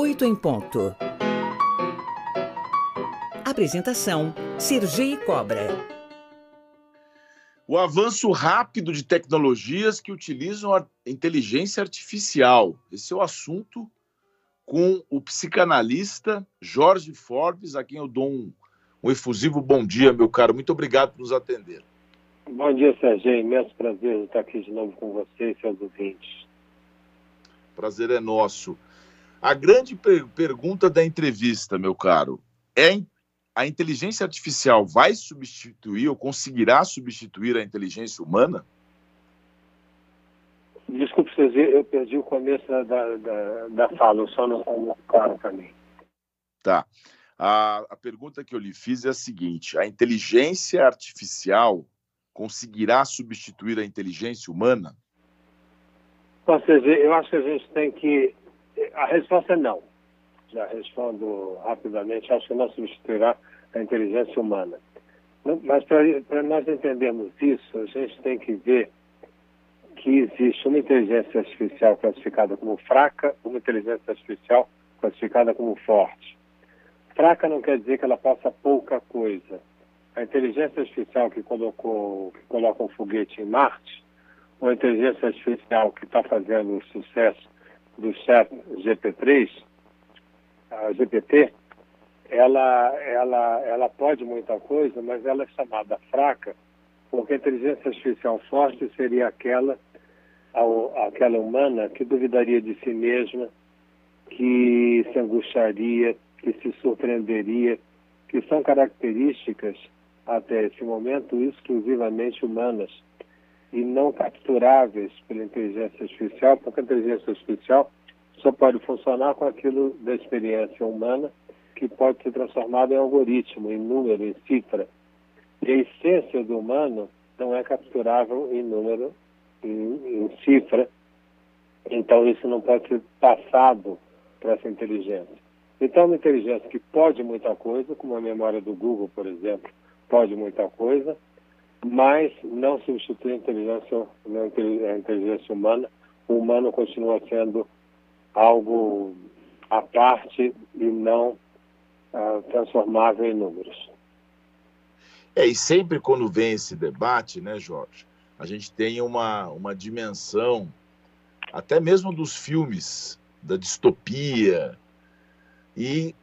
8 em ponto. Apresentação: Sergi Cobra. O avanço rápido de tecnologias que utilizam a inteligência artificial. Esse é o assunto com o psicanalista Jorge Forbes, a quem eu dou um, um efusivo bom dia, meu caro. Muito obrigado por nos atender. Bom dia, Sérgio. Imenso prazer estar aqui de novo com você e seus ouvintes. Prazer é nosso. A grande per pergunta da entrevista, meu caro, é a inteligência artificial vai substituir ou conseguirá substituir a inteligência humana? Desculpe, eu perdi o começo da, da, da fala, o som não está muito claro para mim. Tá. A, a pergunta que eu lhe fiz é a seguinte: a inteligência artificial conseguirá substituir a inteligência humana? Ou seja, eu acho que a gente tem que a resposta é não. Já respondo rapidamente, acho que não substituirá a inteligência humana. Mas para nós entendermos isso, a gente tem que ver que existe uma inteligência artificial classificada como fraca, uma inteligência artificial classificada como forte. Fraca não quer dizer que ela faça pouca coisa. A inteligência artificial que colocou, que coloca um foguete em Marte, ou a inteligência artificial que está fazendo sucesso do chat GP3, a GPT, ela, ela, ela pode muita coisa, mas ela é chamada fraca, porque a inteligência artificial forte seria aquela, aquela humana que duvidaria de si mesma, que se angustiaria, que se surpreenderia, que são características, até esse momento, exclusivamente humanas e não capturáveis pela inteligência artificial, porque a inteligência artificial só pode funcionar com aquilo da experiência humana que pode ser transformado em algoritmo, em número, em cifra. E a essência do humano não é capturável em número, em, em cifra, então isso não pode ser passado para essa inteligência. Então, uma inteligência que pode muita coisa, como a memória do Google, por exemplo, pode muita coisa, mas não substitui a inteligência, a inteligência humana. O humano continua sendo algo à parte e não uh, transformável em números. É, e sempre quando vem esse debate, né, Jorge, a gente tem uma, uma dimensão, até mesmo dos filmes, da distopia, e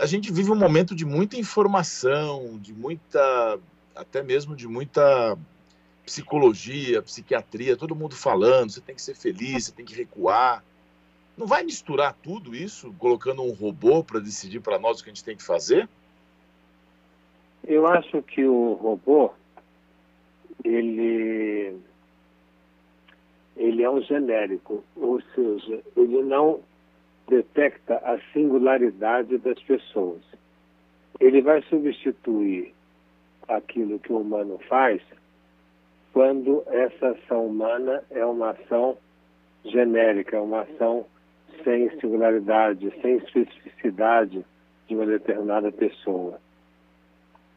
a gente vive um momento de muita informação, de muita até mesmo de muita psicologia, psiquiatria, todo mundo falando, você tem que ser feliz, você tem que recuar. Não vai misturar tudo isso, colocando um robô para decidir para nós o que a gente tem que fazer? Eu acho que o robô, ele, ele é um genérico, ou seja, ele não detecta a singularidade das pessoas. Ele vai substituir aquilo que o humano faz quando essa ação humana é uma ação genérica, uma ação sem singularidade, sem especificidade de uma determinada pessoa.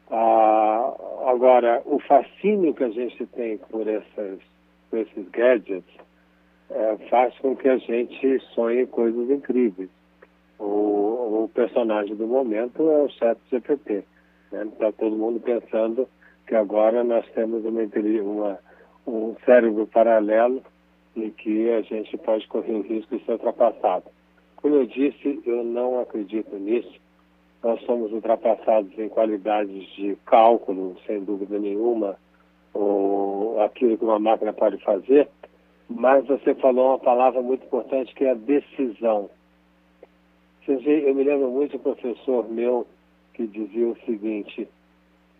Ah, agora, o fascínio que a gente tem por, essas, por esses gadgets é, faz com que a gente sonhe coisas incríveis. O, o personagem do momento é o chat GPT. Está né? Todo mundo pensando que agora nós temos uma, uma, um cérebro paralelo e que a gente pode correr o risco de ser ultrapassado. Como eu disse, eu não acredito nisso. Nós somos ultrapassados em qualidades de cálculo, sem dúvida nenhuma, ou aquilo que uma máquina pode fazer, mas você falou uma palavra muito importante que é a decisão. Eu me lembro muito do professor meu que dizia o seguinte: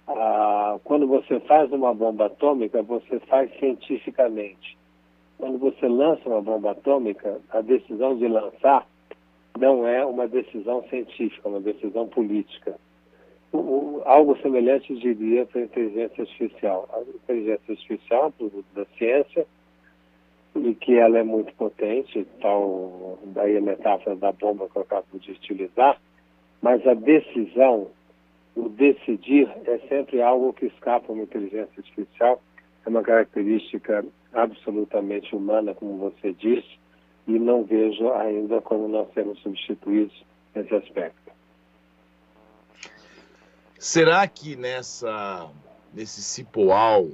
ah, quando você faz uma bomba atômica, você faz cientificamente. Quando você lança uma bomba atômica, a decisão de lançar não é uma decisão científica, é uma decisão política. O, o, algo semelhante diria para a inteligência artificial. A inteligência artificial é um produto da ciência e que ela é muito potente, tal daí a metáfora da bomba que eu acabo de utilizar, mas a decisão, o decidir, é sempre algo que escapa uma inteligência artificial, é uma característica absolutamente humana, como você disse, e não vejo ainda como nós sermos substituídos nesse aspecto. Será que nessa nesse cipoal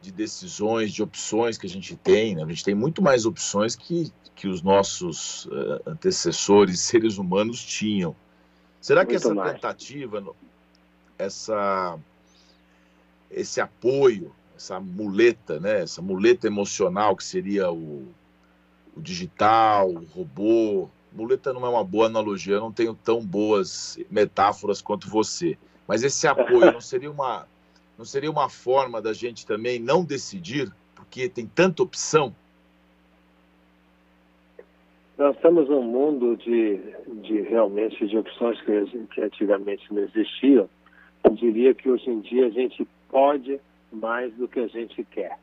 de decisões, de opções que a gente tem, né? a gente tem muito mais opções que, que os nossos uh, antecessores, seres humanos, tinham. Será que essa mais. tentativa, essa, esse apoio, essa muleta, né? essa muleta emocional que seria o, o digital, o robô, muleta não é uma boa analogia, eu não tenho tão boas metáforas quanto você. Mas esse apoio não seria uma não seria uma forma da gente também não decidir, porque tem tanta opção? Nós estamos num mundo de, de realmente de opções que, que antigamente não existiam. Eu diria que hoje em dia a gente pode mais do que a gente quer.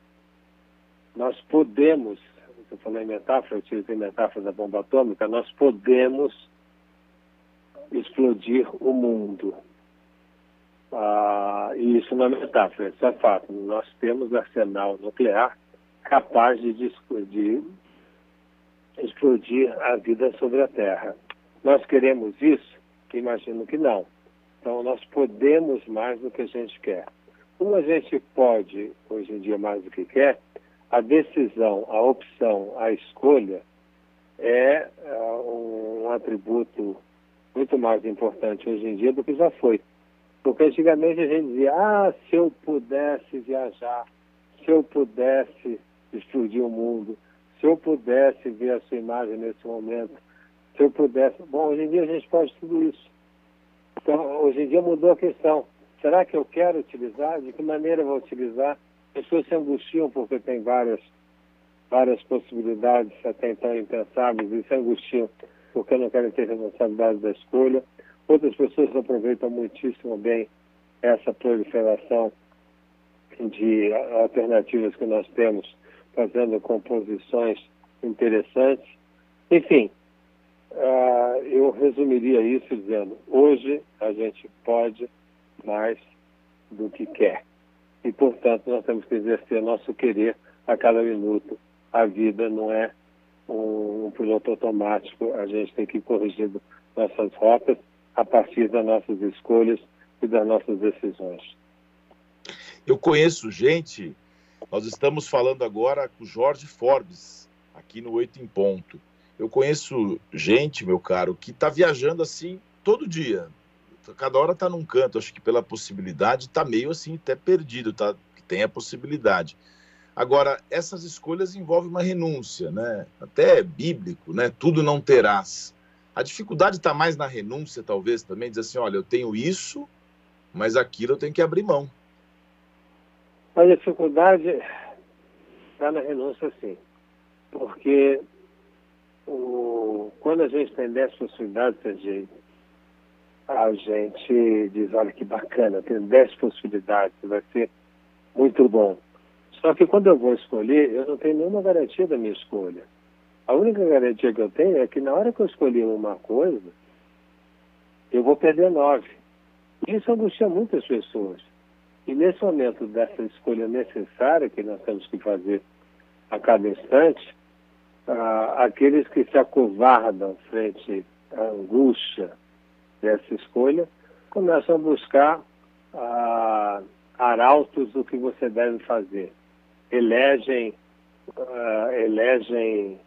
Nós podemos, eu falei metáfora, eu utilizei metáfora da bomba atômica, nós podemos explodir o mundo. Ah, e isso não é metáfora, isso é fato. Nós temos arsenal nuclear capaz de, de explodir a vida sobre a Terra. Nós queremos isso? Imagino que não. Então, nós podemos mais do que a gente quer. Como a gente pode, hoje em dia, mais do que quer, a decisão, a opção, a escolha é uh, um atributo muito mais importante hoje em dia do que já foi. Porque antigamente a gente dizia, ah, se eu pudesse viajar, se eu pudesse explodir o mundo, se eu pudesse ver a sua imagem nesse momento, se eu pudesse. Bom, hoje em dia a gente pode tudo isso. Então, hoje em dia mudou a questão. Será que eu quero utilizar? De que maneira eu vou utilizar? Pessoas se angustiam porque tem várias, várias possibilidades até então impensáveis e se angustiam porque não querem ter responsabilidade da escolha. Outras pessoas aproveitam muitíssimo bem essa proliferação de alternativas que nós temos, fazendo composições interessantes. Enfim, uh, eu resumiria isso dizendo: hoje a gente pode mais do que quer. E, portanto, nós temos que exercer nosso querer a cada minuto. A vida não é um, um piloto automático, a gente tem que ir corrigindo nossas rotas a partir das nossas escolhas e das nossas decisões. Eu conheço gente, nós estamos falando agora com Jorge Forbes, aqui no Oito em Ponto. Eu conheço gente, meu caro, que está viajando assim todo dia. Cada hora está num canto, acho que pela possibilidade está meio assim, até perdido, tá? Tem a possibilidade. Agora, essas escolhas envolvem uma renúncia, né? Até é bíblico, né? Tudo não terás. A dificuldade está mais na renúncia, talvez, também, dizer assim, olha, eu tenho isso, mas aquilo eu tenho que abrir mão. A dificuldade está na renúncia, sim. Porque o, quando a gente tem 10 possibilidades, a gente diz, olha que bacana, tem 10 possibilidades, vai ser muito bom. Só que quando eu vou escolher, eu não tenho nenhuma garantia da minha escolha. A única garantia que eu tenho é que na hora que eu escolhi uma coisa, eu vou perder nove. Isso angustia muitas pessoas. E nesse momento dessa escolha necessária que nós temos que fazer a cada instante, ah, aqueles que se acovardam frente à angústia dessa escolha começam a buscar ah, arautos do que você deve fazer. Elegem, ah, elegem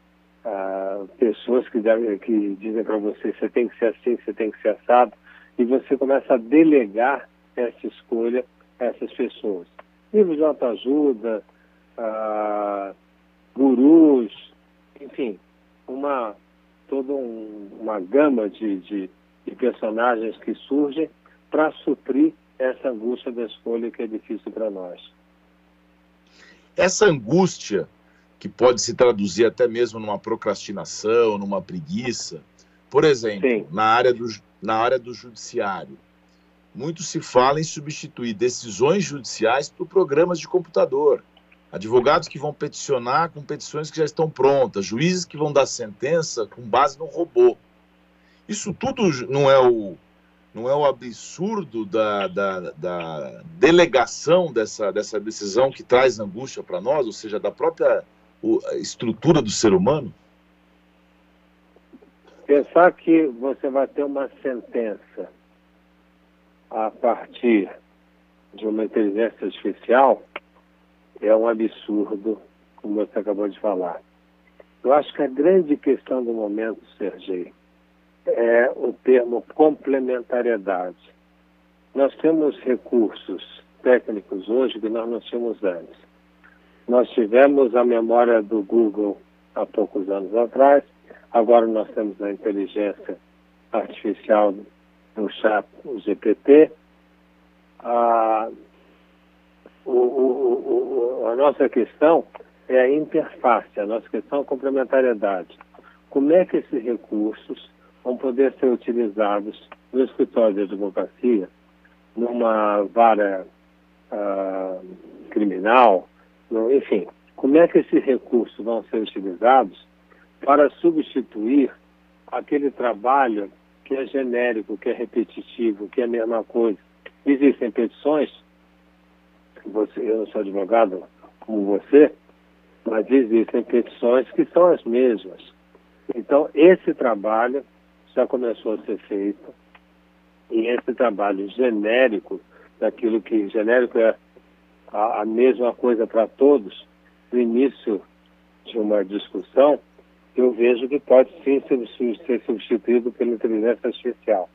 pessoas que, que dizem para você você tem que ser assim, você tem que ser assado, e você começa a delegar essa escolha essas pessoas. Livros de autoajuda, uh, gurus, enfim, uma, toda um, uma gama de, de, de personagens que surgem para suprir essa angústia da escolha que é difícil para nós. Essa angústia que pode se traduzir até mesmo numa procrastinação, numa preguiça. Por exemplo, na área, do, na área do judiciário, muito se fala em substituir decisões judiciais por programas de computador. Advogados que vão peticionar com petições que já estão prontas, juízes que vão dar sentença com base no robô. Isso tudo não é o, não é o absurdo da, da, da delegação dessa, dessa decisão que traz angústia para nós, ou seja, da própria estrutura do ser humano? Pensar que você vai ter uma sentença a partir de uma inteligência artificial é um absurdo, como você acabou de falar. Eu acho que a grande questão do momento, Sergei, é o termo complementariedade. Nós temos recursos técnicos hoje que nós não tínhamos antes. Nós tivemos a memória do Google há poucos anos atrás, agora nós temos a inteligência artificial no chat, o GPT. Ah, o, o, o, a nossa questão é a interface, a nossa questão é a complementariedade. Como é que esses recursos vão poder ser utilizados no escritório de advocacia, numa vara uh, criminal, no, enfim, como é que esses recursos vão ser utilizados para substituir aquele trabalho que é genérico, que é repetitivo, que é a mesma coisa. Existem petições, você, eu não sou advogado como você, mas existem petições que são as mesmas. Então, esse trabalho já começou a ser feito, e esse trabalho genérico, daquilo que genérico é a, a mesma coisa para todos, no início de uma discussão, eu vejo que pode sim ser substituído pela inteligência artificial.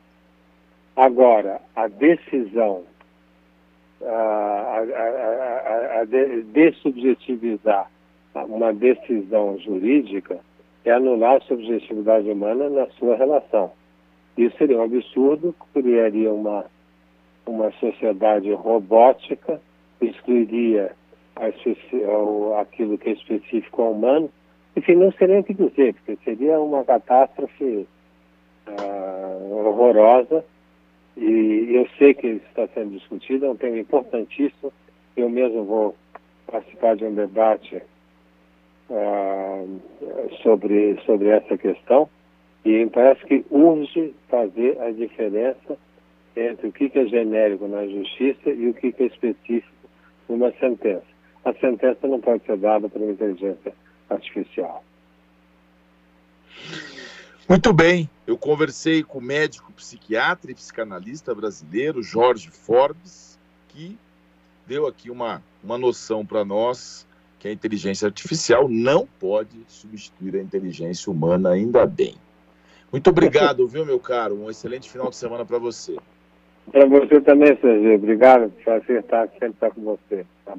Agora, a decisão, a, a, a, uma decisão jurídica é anular a subjetividade humana na sua relação. Isso seria um absurdo, criaria uma, uma sociedade robótica, excluiria aquilo que é específico ao humano, enfim, não seria o que dizer, porque seria uma catástrofe uh, horrorosa, e eu sei que isso está sendo discutido, é um tema importantíssimo, eu mesmo vou participar de um debate uh, sobre, sobre essa questão, e parece que urge fazer a diferença entre o que é genérico na justiça e o que é específico numa sentença. A sentença não pode ser dada por uma inteligência artificial. Muito bem, eu conversei com o médico psiquiatra e psicanalista brasileiro Jorge Forbes, que deu aqui uma, uma noção para nós que a inteligência artificial não pode substituir a inteligência humana, ainda bem. Muito obrigado, viu, meu caro? Um excelente final de semana para você. Para você também, Sérgio. Obrigado. Prazer estar sempre estar com você. Tá